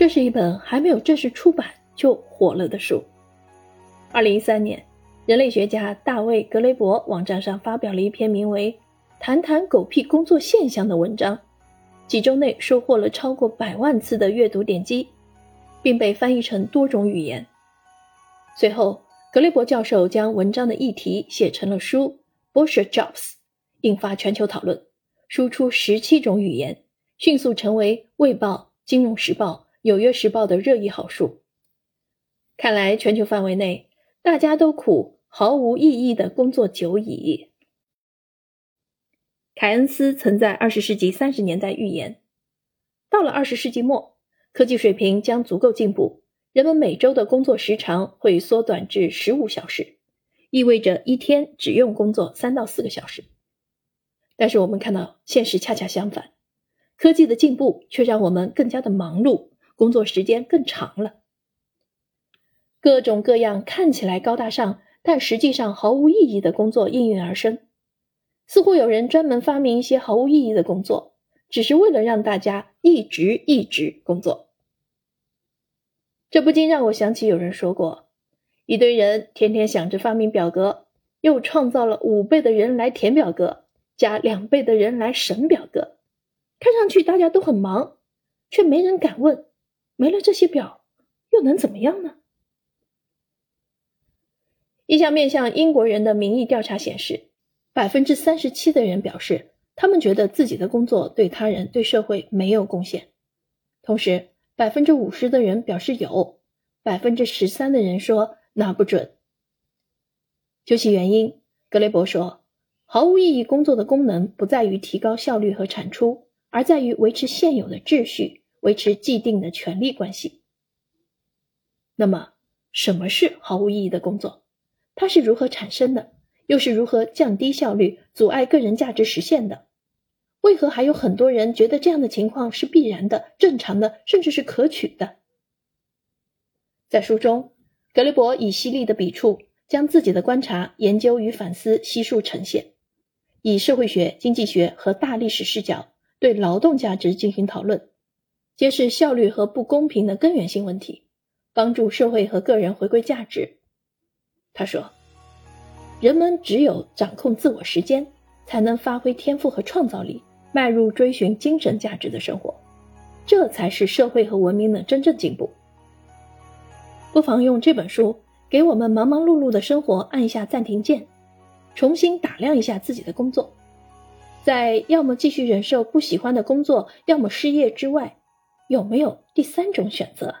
这是一本还没有正式出版就火了的书。二零一三年，人类学家大卫·格雷伯网站上发表了一篇名为《谈谈狗屁工作现象》的文章，几周内收获了超过百万次的阅读点击，并被翻译成多种语言。随后，格雷伯教授将文章的议题写成了书《Bullshit Jobs》，引发全球讨论，输出十七种语言，迅速成为《卫报》《金融时报》。《纽约时报》的热议好书。看来，全球范围内大家都苦毫无意义的工作久矣。凯恩斯曾在二十世纪三十年代预言，到了二十世纪末，科技水平将足够进步，人们每周的工作时长会缩短至十五小时，意味着一天只用工作三到四个小时。但是，我们看到现实恰恰相反，科技的进步却让我们更加的忙碌。工作时间更长了，各种各样看起来高大上，但实际上毫无意义的工作应运而生。似乎有人专门发明一些毫无意义的工作，只是为了让大家一直一直工作。这不禁让我想起有人说过：一堆人天天想着发明表格，又创造了五倍的人来填表格，加两倍的人来审表格，看上去大家都很忙，却没人敢问。没了这些表，又能怎么样呢？一项面向英国人的民意调查显示，百分之三十七的人表示，他们觉得自己的工作对他人、对社会没有贡献。同时，百分之五十的人表示有，百分之十三的人说拿不准。究其原因，格雷伯说，毫无意义工作的功能不在于提高效率和产出，而在于维持现有的秩序。维持既定的权力关系。那么，什么是毫无意义的工作？它是如何产生的？又是如何降低效率、阻碍个人价值实现的？为何还有很多人觉得这样的情况是必然的、正常的，甚至是可取的？在书中，格雷伯以犀利的笔触，将自己的观察、研究与反思悉数呈现，以社会学、经济学和大历史视角对劳动价值进行讨论。揭示效率和不公平的根源性问题，帮助社会和个人回归价值。他说：“人们只有掌控自我时间，才能发挥天赋和创造力，迈入追寻精神价值的生活。这才是社会和文明的真正进步。”不妨用这本书给我们忙忙碌碌的生活按一下暂停键，重新打量一下自己的工作，在要么继续忍受不喜欢的工作，要么失业之外。有没有第三种选择？